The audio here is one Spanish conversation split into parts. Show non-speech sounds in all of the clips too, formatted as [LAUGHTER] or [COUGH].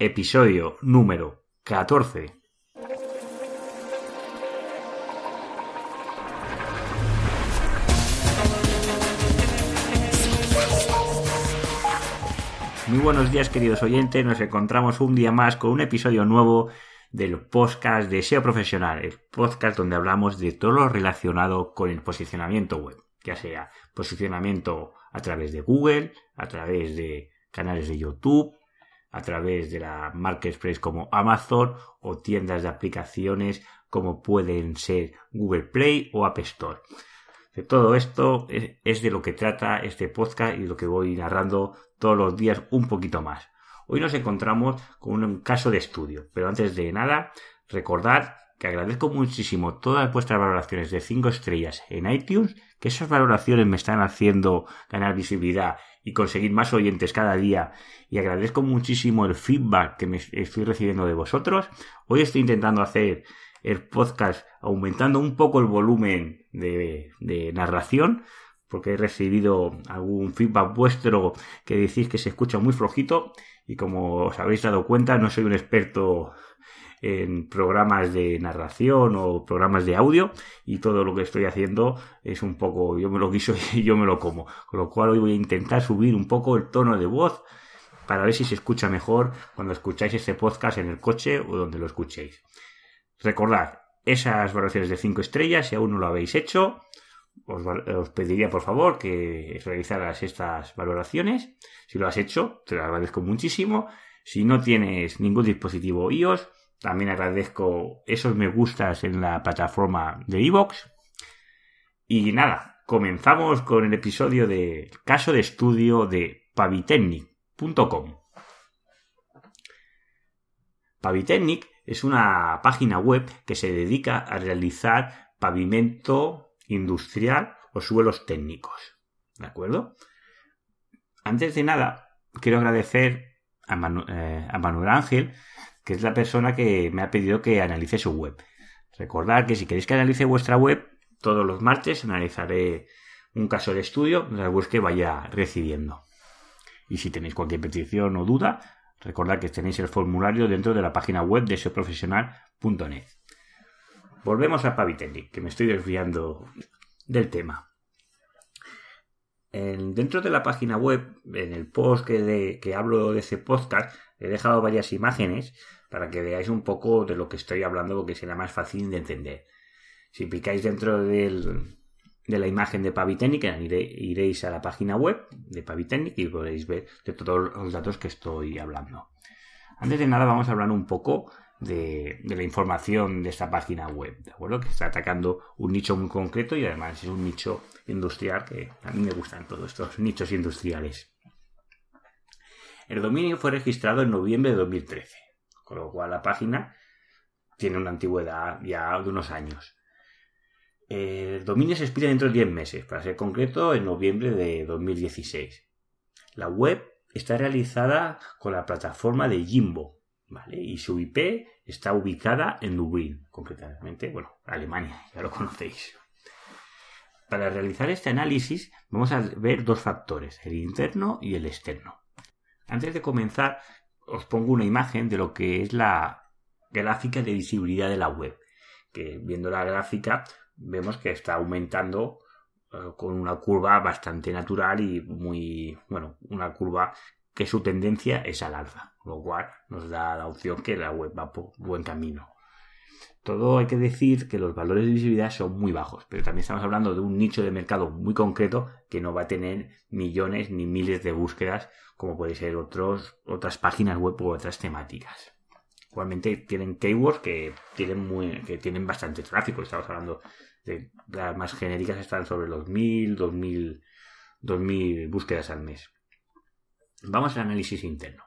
episodio número 14. Muy buenos días queridos oyentes, nos encontramos un día más con un episodio nuevo del podcast de SEO Profesional, el podcast donde hablamos de todo lo relacionado con el posicionamiento web, ya sea posicionamiento a través de Google, a través de canales de YouTube, a través de la Marketplace como Amazon o tiendas de aplicaciones como pueden ser Google Play o App Store. De todo esto es de lo que trata este podcast y lo que voy narrando todos los días un poquito más. Hoy nos encontramos con un caso de estudio, pero antes de nada, recordad que agradezco muchísimo todas vuestras valoraciones de 5 estrellas en iTunes, que esas valoraciones me están haciendo ganar visibilidad y conseguir más oyentes cada día y agradezco muchísimo el feedback que me estoy recibiendo de vosotros. Hoy estoy intentando hacer el podcast aumentando un poco el volumen de, narración porque he recibido algún feedback vuestro que decís que se escucha muy flojito y como os habéis dado cuenta no soy un experto en programas de narración o programas de audio y todo lo que estoy haciendo es un poco yo me lo guiso [LAUGHS] y yo me lo como con lo cual hoy voy a intentar subir un poco el tono de voz para ver si se escucha mejor cuando escucháis este podcast en el coche o donde lo escuchéis recordad esas valoraciones de 5 estrellas si aún no lo habéis hecho os, os, pediría por favor que realizaras estas valoraciones. Si lo has hecho, te lo agradezco muchísimo. Si no tienes ningún dispositivo iOS, también agradezco esos me gustas en la plataforma de iVoox. Y nada, comenzamos con el episodio de caso de estudio de pavitechnic.com. Pavitechnic es una página web que se dedica a realizar pavimento industrial o suelos técnicos. ¿De acuerdo? Antes de nada, quiero agradecer a, eh, a Manuel Ángel que es la persona que me ha pedido que analice su web. Recordad que si queréis que analice vuestra web, todos los martes analizaré un caso de estudio de la web que vaya recibiendo. Y si tenéis cualquier petición o duda, recordad que tenéis el formulario dentro de la página web de seoprofesional.net. Volvemos a Pavitechnic, que me estoy desviando del tema. dentro de la página web, en el post que, que hablo de ese podcast, he dejado varias imágenes para que veáis un poco de lo que estoy hablando porque será más fácil de entender. Si picáis dentro de la imagen de Pavitechnic, iréis a la página web de Pavitechnic y podréis ver de todos los datos que estoy hablando. Antes de nada vamos a hablar un poco de, de, la información de esta página web, ¿de acuerdo? Que está atacando un nicho muy concreto y además es un nicho industrial que a mí me gustan todos estos nichos industriales. El dominio fue registrado en noviembre de 2013 con lo cual la página tiene una antigüedad ya de unos años. El dominio se expide dentro de 10 meses, para ser concreto, en noviembre de 2016. La web está realizada con la plataforma de Jimbo, ¿vale? Y su IP está ubicada en Dublín, concretamente, bueno, Alemania, ya lo conocéis. Para realizar este análisis vamos a ver dos factores, el interno y el externo. Antes de comenzar, os pongo una imagen de lo que es la gráfica de visibilidad de la web. Que viendo la gráfica vemos que está aumentando eh, con una curva bastante natural y muy, bueno, una curva que su tendencia es al alza, lo cual nos da la opción que la web va por buen camino. Todo hay que decir que los valores de visibilidad son muy bajos, pero también estamos hablando de un nicho de mercado muy concreto que no va a tener millones ni miles de búsquedas como puede ser otros, otras páginas web u otras temáticas. Igualmente tienen keywords que tienen, que tienen bastante tráfico. Estamos hablando de las más genéricas están sobre los 1000, 2000, 2000 búsquedas al mes. Vamos al análisis interno.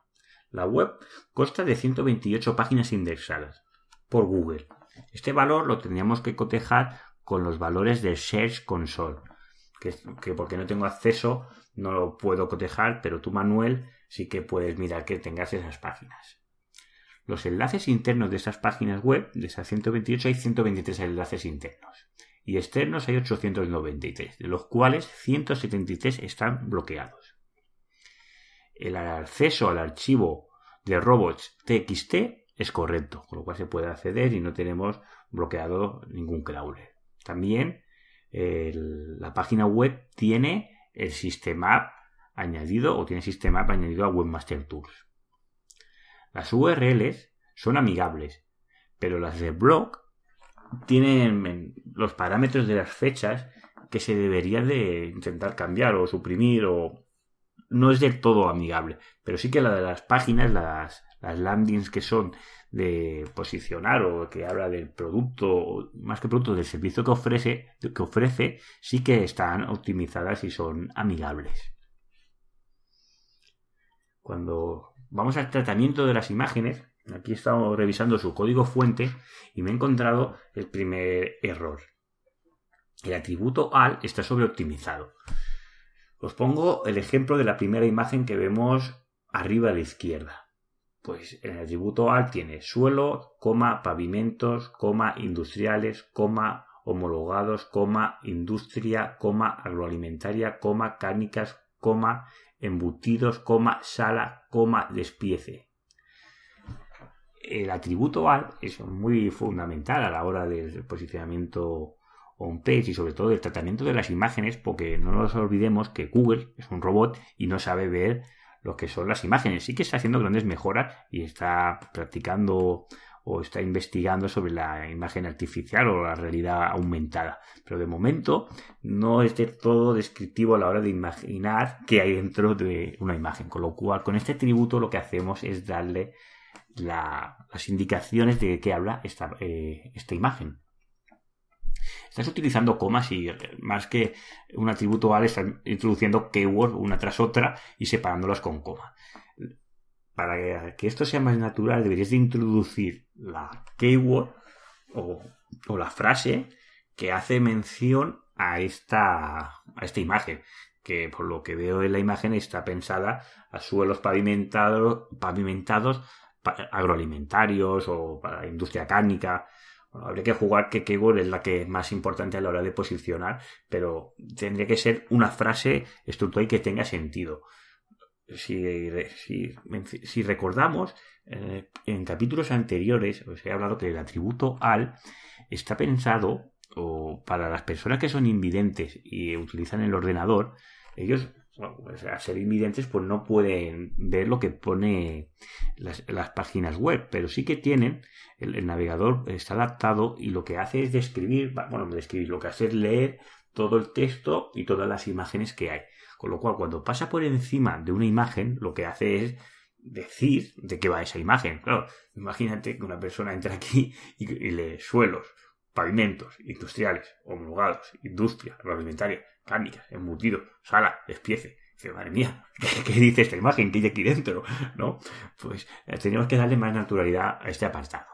La web consta de 128 páginas indexadas por Google. Este valor lo tendríamos que cotejar con los valores de Search Console, que, que porque no tengo acceso no lo puedo cotejar, pero tú, Manuel, sí que puedes mirar que tengas esas páginas. Los enlaces internos de esas páginas web, de esas 128, hay 123 enlaces internos. Y externos hay 893, de los cuales 173 están bloqueados. El acceso al archivo de robots TXT es correcto, con lo cual se puede acceder y no tenemos bloqueado ningún crawler. También la página web tiene el sistema añadido o tiene sistema añadido a Webmaster Tools. Las URLs son amigables, pero las de blog tienen los parámetros de las fechas que se debería de intentar cambiar o suprimir o no es del todo amigable, pero sí que la de las páginas, las, las landings que son de posicionar o que habla del producto, más que producto, del servicio que ofrece, que ofrece, sí que están optimizadas y son amigables. Cuando vamos al tratamiento de las imágenes, aquí he estado revisando su código fuente y me he encontrado el primer error. El atributo al está sobreoptimizado. Os pongo el ejemplo de la primera imagen que vemos arriba a la izquierda. Pues el atributo al tiene suelo, pavimentos, coma, industriales, coma, homologados, coma, industria, coma, agroalimentaria, coma, cárnicas, coma, embutidos, coma, sala, coma, despiece. El atributo al es muy fundamental a la hora del posicionamiento on-page y sobre todo del tratamiento de las imágenes, porque no nos olvidemos que Google es un robot y no sabe ver lo que son las imágenes. Sí que está haciendo grandes mejoras y está practicando o está investigando sobre la imagen artificial o la realidad aumentada. Pero de momento no es de todo descriptivo a la hora de imaginar qué hay dentro de una imagen. Con lo cual, con este tributo lo que hacemos es darle las indicaciones de qué habla esta, eh, esta imagen. Estás utilizando comas y más que un atributo al, estás introduciendo keyword una tras otra y separándolas con coma. Para que esto sea más natural, deberías de introducir la keyword o, la frase que hace mención a esta, a esta imagen que por lo que veo en la imagen está pensada a suelos pavimentados, pavimentados agroalimentarios o para industria cárnica habría que jugar que keyword es la que es más importante a la hora de posicionar, pero tendría que ser una frase estructurada y que tenga sentido. Si, recordamos, eh, en capítulos anteriores os he hablado que el atributo al está pensado para las personas que son invidentes y utilizan el ordenador, ellos pues, a ser invidentes, pues no pueden ver lo que pone las, páginas web, pero sí que tienen, el, navegador está adaptado y lo que hace es describir, bueno, describir, lo que hace es leer todo el texto y todas las imágenes que hay. Con lo cual, cuando pasa por encima de una imagen, lo que hace es decir de qué va esa imagen. Claro, imagínate que una persona entra aquí y, lee suelos, pavimentos, industriales, homologados, industria, agroalimentaria cárnicas, embutido, sala, despiece. Madre mía, [LAUGHS] ¿qué, dice esta imagen que hay aquí dentro? ¿No? Pues eh, tenemos que darle más naturalidad a este apartado.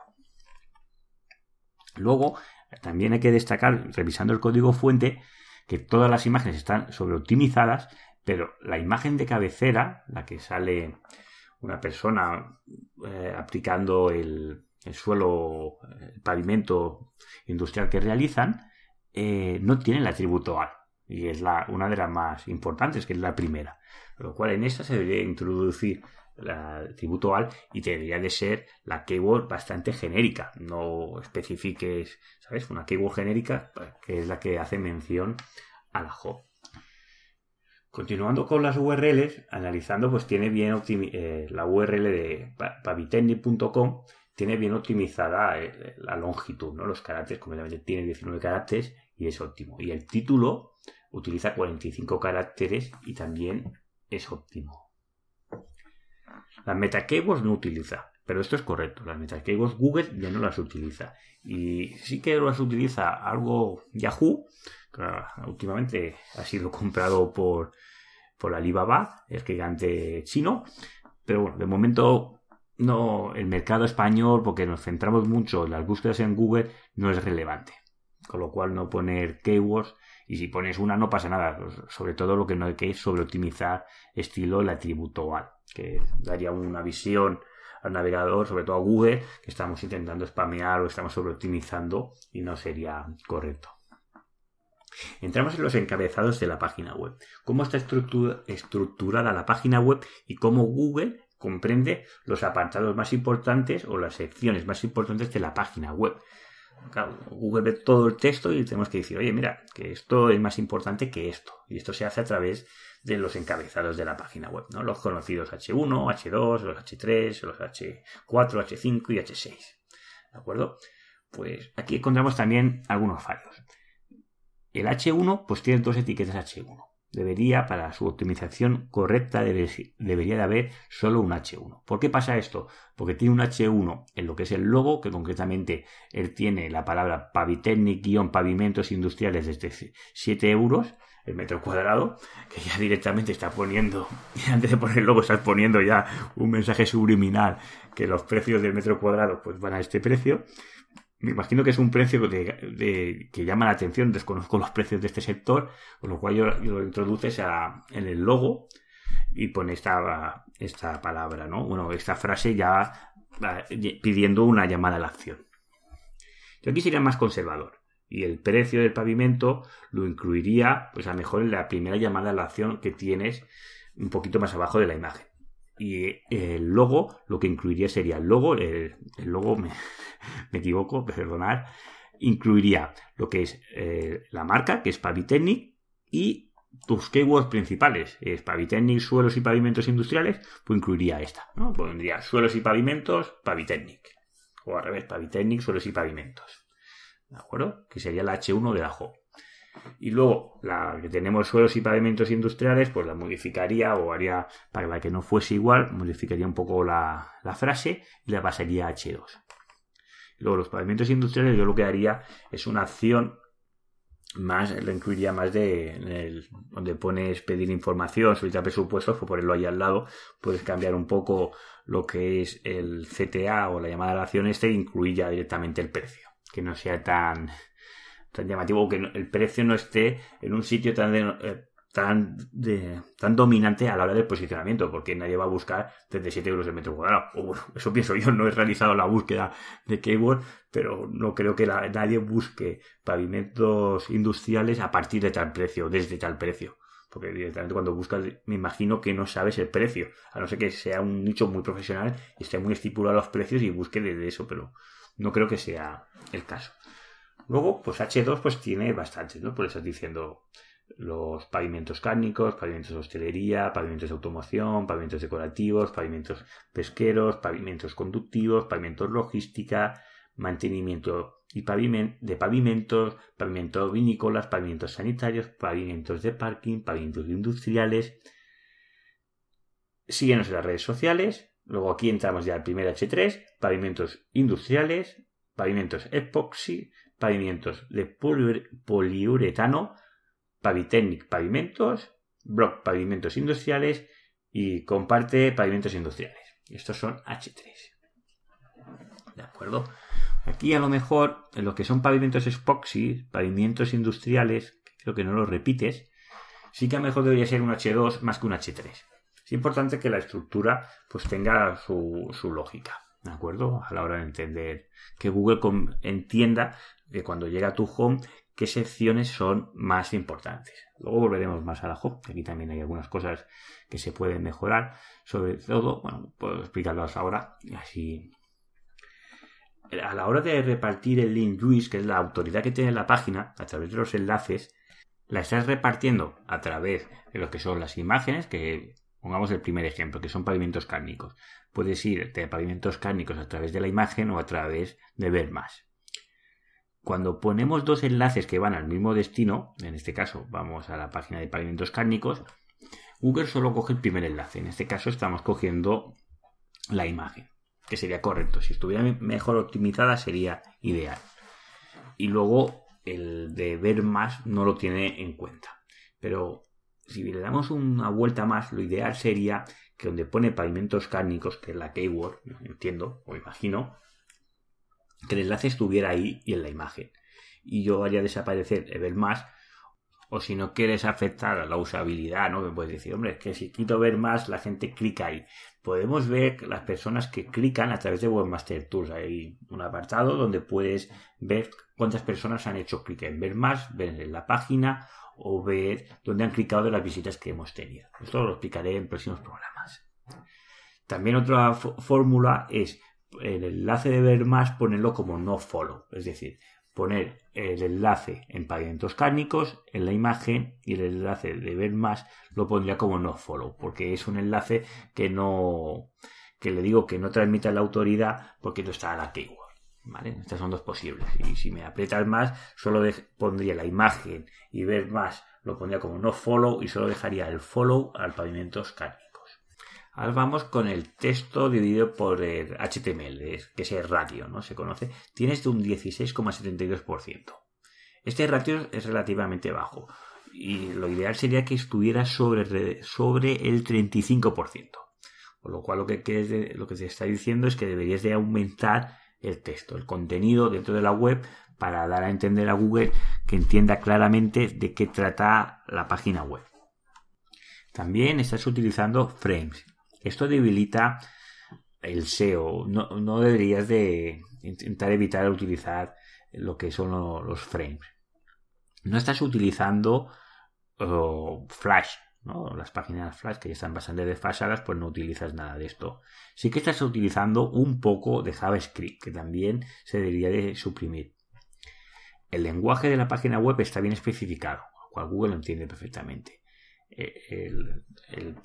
Luego, también hay que destacar, revisando el código fuente, que todas las imágenes están sobreoptimizadas, pero la imagen de cabecera, la que sale una persona eh, aplicando el, suelo, el pavimento industrial que realizan, eh, no tiene el atributo A y es la, una de las más importantes, que es la primera. Lo cual en esta se debería introducir el tributo al y debería de ser la keyword bastante genérica. No especifiques, ¿sabes? Una keyword genérica pues, que es la que hace mención a la hop. Continuando con las URLs, analizando, pues tiene bien eh, la URL de pavitendi.com tiene bien optimizada eh, la longitud, ¿no? Los caracteres, como tiene 19 caracteres y es óptimo. Y el título utiliza 45 caracteres y también es óptimo. Las metakeywords no utiliza, pero esto es correcto. Las metakeywords Google ya no las utiliza. Y sí que las utiliza algo Yahoo, que últimamente ha sido [LAUGHS] comprado por, por Alibaba, el gigante chino. Pero bueno, de momento no, el mercado español, porque nos centramos mucho en las búsquedas en Google, no es relevante. Con lo cual no poner keywords y si pones una no pasa nada. Sobre todo lo que no hay que es sobre optimizar estilo el atributo al, que daría una visión al navegador, sobre todo a Google, que estamos intentando spamear o estamos sobre optimizando y no sería correcto. Entramos en los encabezados de la página web. ¿Cómo está estructurada la página web y cómo Google comprende los apartados más importantes o las secciones más importantes de la página web. Google ve todo el texto y tenemos que decir, oye, mira, que esto es más importante que esto. Y esto se hace a través de los encabezados de la página web, ¿no? Los conocidos H1, H2, los H3, los H4, H5 y H6. ¿De acuerdo? Pues aquí encontramos también algunos fallos. El H1 pues tiene dos etiquetas H1 debería, para su optimización correcta, debería de haber solo un H1. ¿Por qué pasa esto? Porque tiene un H1 en lo que es el logo, que concretamente él tiene la palabra Pavitecnic-pavimentos industriales desde 7 euros el metro cuadrado, que ya directamente está poniendo, [LAUGHS] antes de poner el logo, está poniendo ya un mensaje subliminal que los precios del metro cuadrado pues van a este precio me imagino que es un precio que llama la atención, desconozco los precios de este sector, con lo cual yo, lo introduces en el logo y pone esta, esta palabra, ¿no? Bueno, esta frase ya pidiendo una llamada a la acción. Yo aquí sería más conservador y el precio del pavimento lo incluiría, pues a lo mejor en la primera llamada a la acción que tienes un poquito más abajo de la imagen. Y el logo, lo que incluiría sería el logo, el, logo, me, [LAUGHS] equivoco, perdonad, incluiría lo que es eh, la marca, que es Pavitechnic, y tus keywords principales, es Pavitechnic, suelos y pavimentos industriales, pues incluiría esta, ¿no? Pondría suelos y pavimentos, Pavitechnic. O al revés, Pavitechnic, suelos y pavimentos. ¿De acuerdo? Que sería la H1 de la home. Y luego, la que tenemos suelos y pavimentos industriales, pues la modificaría o haría para la que no fuese igual, modificaría un poco la, frase y la pasaría a H2. luego, los pavimentos industriales, yo lo que haría es una acción más, la incluiría más de donde pones pedir información, solicitar presupuestos, pues ponerlo ahí al lado, puedes cambiar un poco lo que es el CTA o la llamada la acción este e incluir ya directamente el precio, que no sea tan, tan llamativo que el precio no esté en un sitio tan eh, tan, tan dominante a la hora del posicionamiento, porque nadie va a buscar 37 euros el metro cuadrado. O bueno, eso pienso yo, no he realizado la búsqueda de keyword, pero no creo que nadie busque pavimentos industriales a partir de tal precio, desde tal precio. Porque directamente cuando buscas, me imagino que no sabes el precio, a no ser que sea un nicho muy profesional y esté muy estipulado los precios y busque desde eso, pero no creo que sea el caso. Luego, pues H2 pues tiene bastantes, ¿no? Por eso diciendo los pavimentos cárnicos, pavimentos de hostelería, pavimentos de automoción, pavimentos decorativos, pavimentos pesqueros, pavimentos conductivos, pavimentos logística, mantenimiento y de pavimentos, pavimentos vinícolas, pavimentos sanitarios, pavimentos de parking, pavimentos industriales. Síguenos en las redes sociales. Luego aquí entramos ya al primer H3, pavimentos industriales, pavimentos epoxi, pavimentos de poliuretano, Pavitecnic Pavimentos, Block Pavimentos Industriales y comparte Pavimentos Industriales. Estos son H3. ¿De acuerdo? Aquí a lo mejor en lo que son pavimentos epoxi, pavimentos industriales, creo que no los repites, sí que a lo mejor debería ser un H2 más que un H3. Es importante que la estructura pues tenga su, su lógica. ¿De acuerdo? A la hora de entender que Google entienda que cuando llega tu home, qué secciones son más importantes. Luego volveremos más a la home, aquí también hay algunas cosas que se pueden mejorar. Sobre todo, bueno, puedo explicarlas ahora así. A la hora de repartir el link Luis, que es la autoridad que tiene la página, a través de los enlaces, la estás repartiendo a través de lo que son las imágenes, que pongamos el primer ejemplo, que son pavimentos cárnicos. Puedes ir de pavimentos cárnicos a través de la imagen o a través de ver más. Cuando ponemos dos enlaces que van al mismo destino, en este caso vamos a la página de pavimentos cárnicos, Google solo coge el primer enlace. En este caso estamos cogiendo la imagen, que sería correcto. Si estuviera mejor optimizada sería ideal. Y luego el de ver más no lo tiene en cuenta. Pero si le damos una vuelta más, lo ideal sería que donde pone pavimentos cárnicos, que es la keyword, entiendo o imagino, que el enlace estuviera ahí y en la imagen. Y yo haría desaparecer el ver más. O si no quieres afectar a la usabilidad, ¿no? Me puedes decir, hombre, es que si quito ver más, la gente clica ahí. Podemos ver las personas que clican a través de Webmaster Tools. Hay un apartado donde puedes ver cuántas personas han hecho clic en ver más, ver en la página o ver dónde han clicado de las visitas que hemos tenido. Esto lo explicaré en próximos programas. También otra fórmula es el enlace de ver más ponerlo como no follow, es decir, poner el enlace en pavimentos cárnicos en la imagen y el enlace de ver más lo pondría como no follow, porque es un enlace que no que le digo que no transmite la autoridad porque no está a la keyword. ¿Vale? Estas son dos posibles. Y si me aprietas más, solo pondría la imagen y ver más, lo pondría como no follow y solo dejaría el follow al pavimentos cárnicos. Ahora vamos con el texto dividido por el HTML, que es el ratio, ¿no? Se conoce. Tiene este un 16,72%. Este ratio es relativamente bajo y lo ideal sería que estuviera sobre, sobre el 35%. Con lo cual lo que, lo que se está diciendo es que deberías de aumentar el texto, el contenido dentro de la web para dar a entender a Google que entienda claramente de qué trata la página web. También estás utilizando frames. Esto debilita el SEO. No, deberías de intentar evitar utilizar lo que son los frames. No estás utilizando Flash, ¿no? Las páginas Flash que ya están bastante desfasadas, pues no utilizas nada de esto. Sí que estás utilizando un poco de JavaScript, que también se debería de suprimir. El lenguaje de la página web está bien especificado, lo cual Google lo entiende perfectamente. El,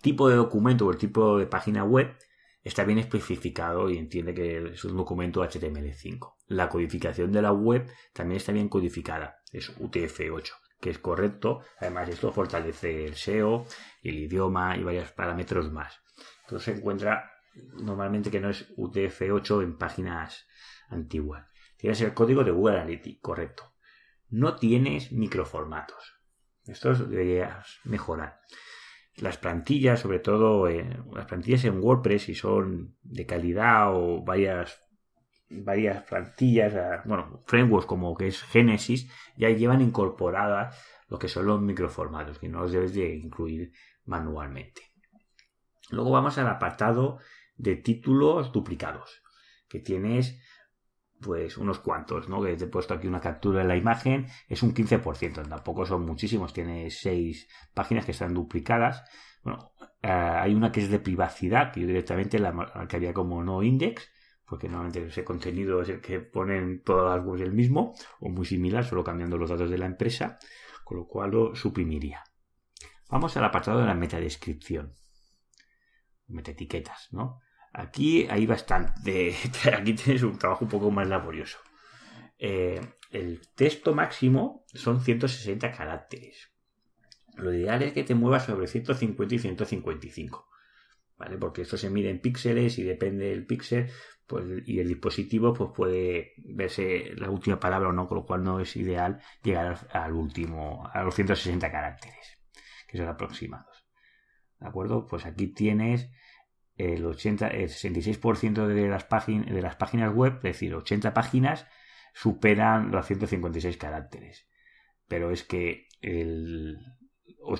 tipo de documento o el tipo de página web está bien especificado y entiende que es un documento HTML5. La codificación de la web también está bien codificada, es UTF-8, que es correcto. Además, esto fortalece el SEO, el idioma y varios parámetros más. Entonces se encuentra normalmente que no es UTF-8 en páginas antiguas. Tienes el código de Google Analytics, correcto. No tienes microformatos. Esto deberías mejorar. Las plantillas, sobre todo eh, las plantillas en WordPress, si son de calidad o varias, varias plantillas, ah, bueno, frameworks como que es Genesis, ya llevan incorporadas lo que son los microformatos, que no los debes de incluir manualmente. Luego vamos al apartado de títulos duplicados, que tienes pues unos cuantos, ¿no? Que te he puesto aquí una captura de la imagen, es un 15%, tampoco son muchísimos, tiene seis páginas que están duplicadas. Bueno, eh, hay una que es de privacidad, que yo directamente la marcaría como no index, porque normalmente ese contenido es el que ponen todas las webs el mismo, o muy similar, solo cambiando los datos de la empresa, con lo cual lo suprimiría. Vamos al apartado de la metadescripción, metaetiquetas, ¿no? Aquí hay bastante. [LAUGHS] Aquí tienes un trabajo un poco más laborioso. Eh, el texto máximo son 160 caracteres. Lo ideal es que te muevas sobre 150 y 155. ¿Vale? Porque esto se mide en píxeles y depende del píxel pues, y el dispositivo pues puede verse la última palabra o no, con lo cual no es ideal llegar al último, a los 160 caracteres, que son aproximados. ¿De acuerdo? Pues aquí tienes el, 80, el 66% de las, páginas, de las páginas web, es decir, 80 páginas, superan los 156 caracteres. Pero es que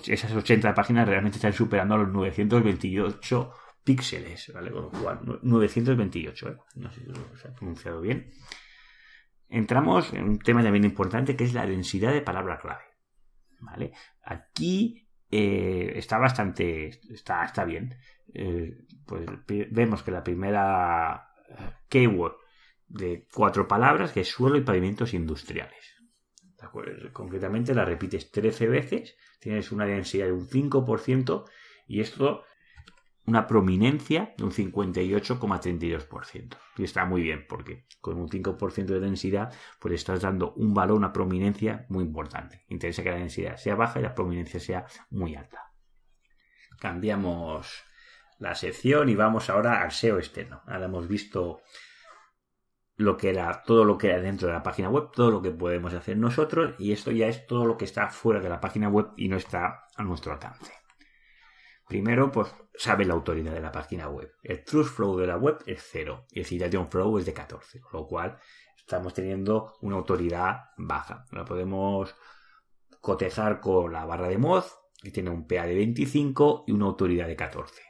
esas 80 páginas realmente están superando los 928 píxeles, ¿vale? Con lo cual, 928, ¿eh? no sé si se ha pronunciado bien. Entramos en un tema también importante que es la densidad de palabra clave. ¿Vale? Aquí eh, está bastante, está, está bien. Eh, pues vemos que la primera keyword de cuatro palabras que es suelo y pavimentos industriales. Concretamente la repites 13 veces, tienes una densidad de un 5% y esto una prominencia de un 58,32%. Y está muy bien porque con un 5% de densidad pues estás dando un valor, una prominencia muy importante. Interesa que la densidad sea baja y la prominencia sea muy alta. Cambiamos la sección y vamos ahora al SEO externo. Ahora hemos visto lo que era todo lo que era dentro de la página web, todo lo que podemos hacer nosotros y esto ya es todo lo que está fuera de la página web y no está a nuestro alcance. Primero, pues sabe la autoridad de la página web. El trust flow de la web es cero y el citation flow es de 14, con lo cual estamos teniendo una autoridad baja. La podemos cotejar con la barra de Moz, que tiene un PA de 25 y una autoridad de 14.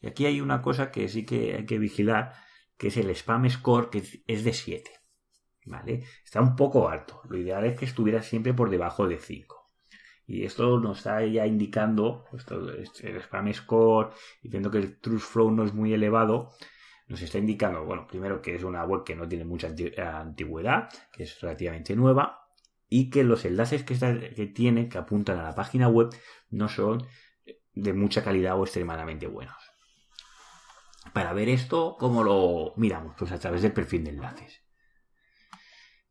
Y aquí hay una cosa que sí que hay que vigilar, que es el spam score, que es de 7. ¿Vale? Está un poco alto. Lo ideal es que estuviera siempre por debajo de 5. Y esto nos está ya indicando, esto, el spam score, y viendo que el trust flow no es muy elevado, nos está indicando, bueno, primero que es una web que no tiene mucha antigüedad, que es relativamente nueva, y que los enlaces que, que tiene, que apuntan a la página web, no son de mucha calidad o extremadamente buenos. Para ver esto, ¿cómo lo miramos? Pues a través del perfil de enlaces.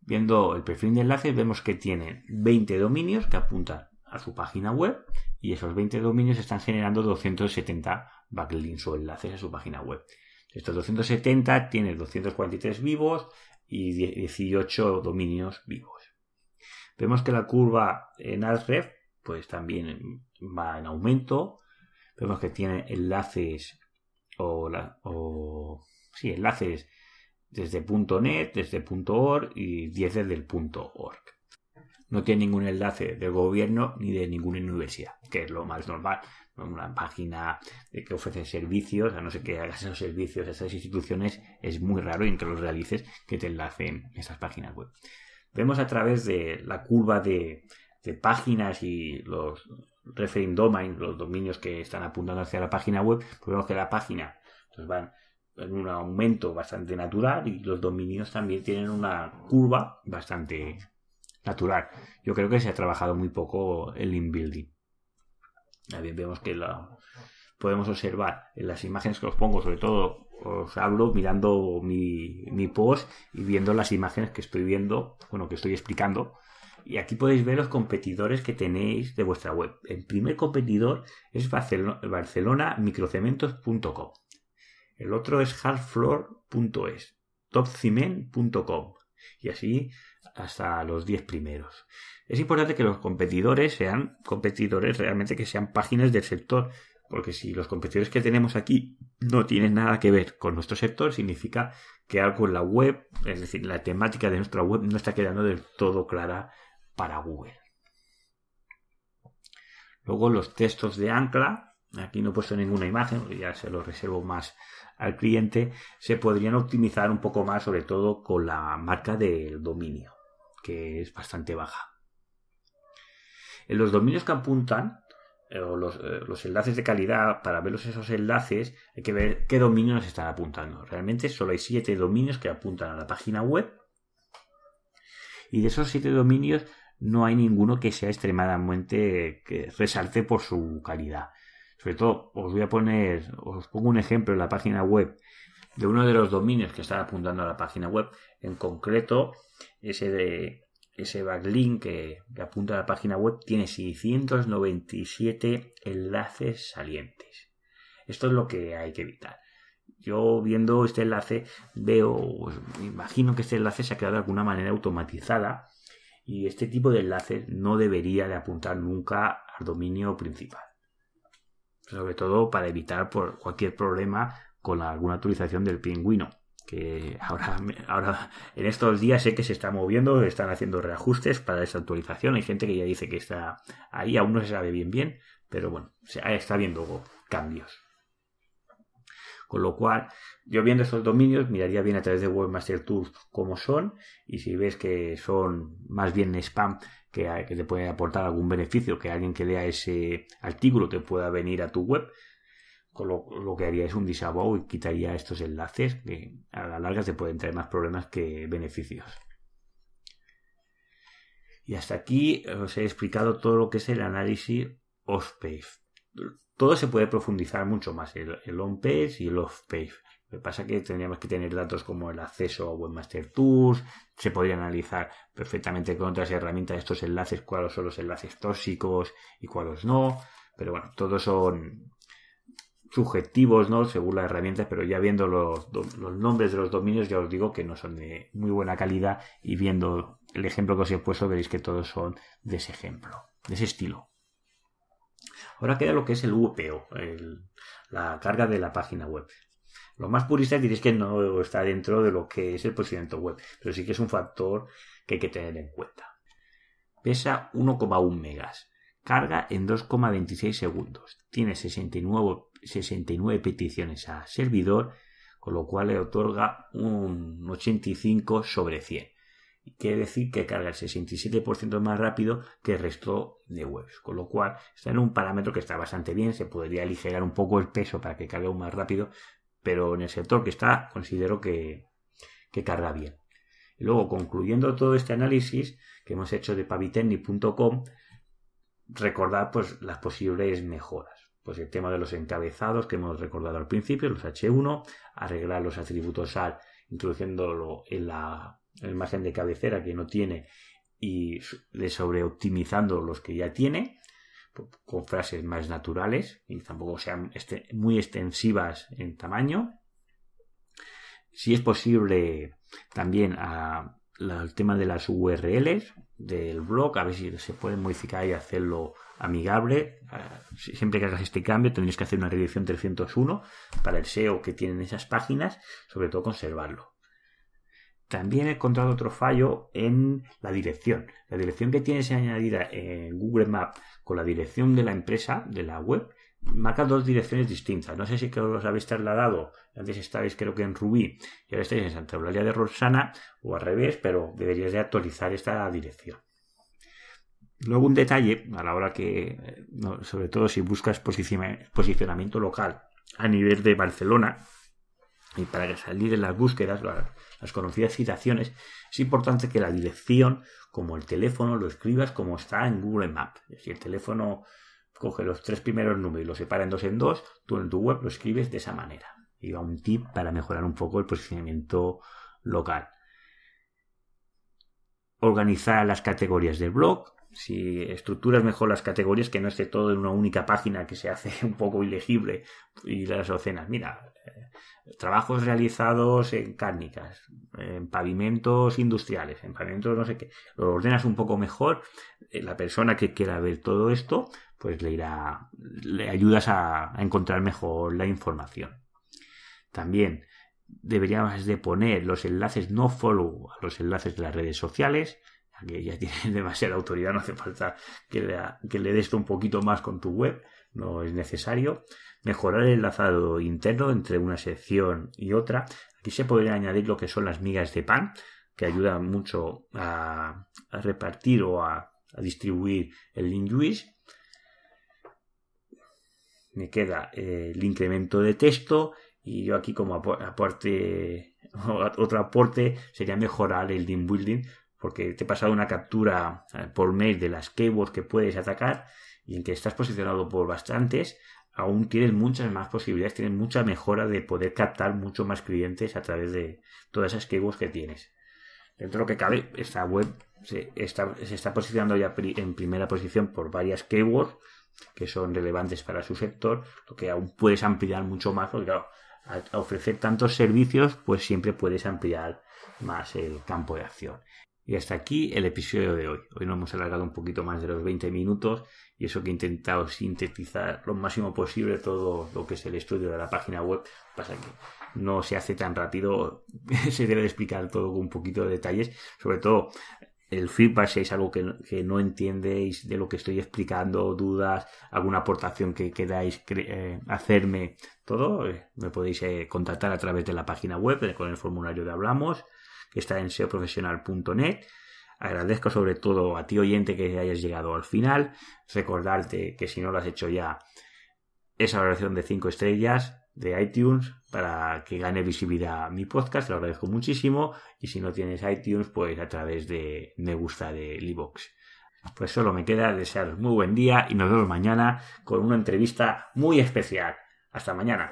Viendo el perfil de enlaces, vemos que tiene 20 dominios que apuntan a su página web y esos 20 dominios están generando 270 backlinks o enlaces a su página web. Estos 270 tienen 243 vivos y 18 dominios vivos. Vemos que la curva en Ahrefs pues también va en aumento. Vemos que tiene enlaces o, o sí, enlaces desde .net, desde .org y 10 desde el .org. No tiene ningún enlace del gobierno ni de ninguna universidad, que es lo más normal. Una página que ofrece servicios, a no ser que hagas esos servicios a esas instituciones, es muy raro y que los realices que te enlacen esas páginas web. Vemos a través de la curva de, páginas y los referring domain, los dominios que están apuntando hacia la página web, pues vemos que la página pues van en un aumento bastante natural y los dominios también tienen una curva bastante natural. Yo creo que se ha trabajado muy poco el inbuilding. También vemos que podemos observar en las imágenes que os pongo, sobre todo os hablo mirando mi, mi post y viendo las imágenes que estoy viendo, bueno, que estoy explicando y aquí podéis ver los competidores que tenéis de vuestra web. El primer competidor es barcelonamicrocementos.com. El otro es hardfloor.es, topcement.com y así hasta los 10 primeros. Es importante que los competidores sean competidores realmente que sean páginas del sector, porque si los competidores que tenemos aquí no tienen nada que ver con nuestro sector, significa que algo en la web, es decir, la temática de nuestra web no está quedando del todo clara para Google. Luego los textos de ancla, aquí no he puesto ninguna imagen, ya se lo reservo más al cliente, se podrían optimizar un poco más, sobre todo con la marca del dominio, que es bastante baja. En los dominios que apuntan, eh, o los, eh, los, enlaces de calidad, para ver esos enlaces, hay que ver qué dominios están apuntando. Realmente solo hay siete dominios que apuntan a la página web. Y de esos siete dominios, no hay ninguno que sea extremadamente que resalte por su calidad. Sobre todo, os voy a poner, os pongo un ejemplo en la página web de uno de los dominios que está apuntando a la página web, en concreto ese ese backlink que, apunta a la página web tiene 697 enlaces salientes. Esto es lo que hay que evitar. Yo viendo este enlace veo, pues, imagino que este enlace se ha quedado de alguna manera automatizada y este tipo de enlaces no debería de apuntar nunca al dominio principal. Sobre todo para evitar por cualquier problema con alguna actualización del pingüino. Que ahora, [LAUGHS] ahora en estos días sé que se está moviendo, están haciendo reajustes para esa actualización. Hay gente que ya dice que está ahí, aún no se sabe bien bien, pero bueno, está viendo cambios. Con lo cual, yo viendo estos dominios, miraría bien a través de Webmaster Tools cómo son y si ves que son más bien spam que, que te puede aportar algún beneficio, que alguien que lea ese artículo te pueda venir a tu web, con lo, que haría es un disavow y quitaría estos enlaces que a la larga te pueden traer más problemas que beneficios. Y hasta aquí os he explicado todo lo que es el análisis off-page todo se puede profundizar mucho más, el, on-page y el off-page. Lo que pasa es que tendríamos que tener datos como el acceso a Webmaster Tools, se podría analizar perfectamente con otras herramientas estos enlaces, cuáles son los enlaces tóxicos y cuáles no, pero bueno, todos son subjetivos, ¿no? Según las herramientas, pero ya viendo los, los, nombres de los dominios ya os digo que no son de muy buena calidad y viendo el ejemplo que os he puesto veréis que todos son de ese ejemplo, de ese estilo. Ahora queda lo que es el VPO, la carga de la página web. Lo más purista diréis que no está dentro de lo que es el posicionamiento web, pero sí que es un factor que hay que tener en cuenta. Pesa 1,1 megas. Carga en 2,26 segundos. Tiene 69, 69 peticiones a servidor, con lo cual le otorga un 85 sobre 100. Quiere decir que carga el 67% más rápido que el resto de webs. Con lo cual está en un parámetro que está bastante bien. Se podría aligerar un poco el peso para que cargue aún más rápido. Pero en el sector que está considero que, que carga bien. Y luego, concluyendo todo este análisis que hemos hecho de pavitecnic.com, recordar pues las posibles mejoras. Pues el tema de los encabezados que hemos recordado al principio, los H1, arreglar los atributos al introduciéndolo en la el margen de cabecera que no tiene y de sobreoptimizando los que ya tiene con frases más naturales y tampoco sean este, muy extensivas en tamaño. Si es posible, también a, el tema de las URLs del blog, a ver si se puede modificar y hacerlo amigable. Siempre que hagas este cambio tendréis que hacer una redirección 301 para el SEO que tienen esas páginas, sobre todo conservarlo. También he encontrado otro fallo en la dirección. La dirección que tienes añadida en Google Maps con la dirección de la empresa, de la web, marca dos direcciones distintas. No sé si que os habéis trasladado. Antes estabais creo que en Rubí y ahora estáis en Santa Eulalia de Rosana o al revés, pero deberías de actualizar esta dirección. Luego un detalle a la hora que, sobre todo si buscas posicionamiento local a nivel de Barcelona, y para salir en las búsquedas, las conocidas citaciones, es importante que la dirección, como el teléfono, lo escribas como está en Google Maps. Si el teléfono coge los tres primeros números y los separa en dos en dos, tú en tu web lo escribes de esa manera. Y va un tip para mejorar un poco el posicionamiento local. Organizar las categorías del blog, si estructuras mejor las categorías, que no esté todo en una única página que se hace [LAUGHS] un poco ilegible y las docenas. Mira, eh, trabajos realizados en cárnicas, en pavimentos industriales, en pavimentos no sé qué. Lo ordenas un poco mejor. Eh, la persona que quiera ver todo esto, pues le irá, le ayudas a, a encontrar mejor la información. También deberíamos de poner los enlaces no follow a los enlaces de las redes sociales que ya tiene [LAUGHS] demasiada autoridad, no hace falta que le, que le des un poquito más con tu web, no es necesario. Mejorar el enlazado interno entre una sección y otra. Aquí se podría añadir lo que son las migas de pan, que ayudan mucho a, repartir o a, distribuir el link Me queda el incremento de texto y yo aquí como aporte [LAUGHS] otro aporte sería mejorar el link building porque te he pasado una captura eh, por mail de las keywords que puedes atacar y en que estás posicionado por bastantes, aún tienes muchas más posibilidades, tienes mucha mejora de poder captar mucho más clientes a través de todas esas keywords que tienes. Dentro de lo que cabe, esta web se está, posicionando ya en primera posición por varias keywords que son relevantes para su sector, lo que aún puedes ampliar mucho más, porque claro, ofrecer tantos servicios, pues siempre puedes ampliar más el campo de acción. Y hasta aquí el episodio de hoy. Hoy nos hemos alargado un poquito más de los 20 minutos y eso que he intentado sintetizar lo máximo posible todo lo que es el estudio de la página web. Pasa que no se hace tan rápido, [LAUGHS] se debe explicar todo con un poquito de detalles. Sobre todo el feedback si es algo que, no entendéis de lo que estoy explicando, dudas, alguna aportación que queráis eh, hacerme, todo, eh, me podéis eh, contactar a través de la página web con el formulario de Hablamos que está en seoprofesional.net. Agradezco sobre todo a ti oyente que hayas llegado al final. Recordarte que si no lo has hecho ya, esa valoración de 5 estrellas de iTunes para que gane visibilidad mi podcast, lo agradezco muchísimo. Y si no tienes iTunes, pues a través de me gusta de Libox. Pues solo me queda desearos muy buen día y nos vemos mañana con una entrevista muy especial. Hasta mañana.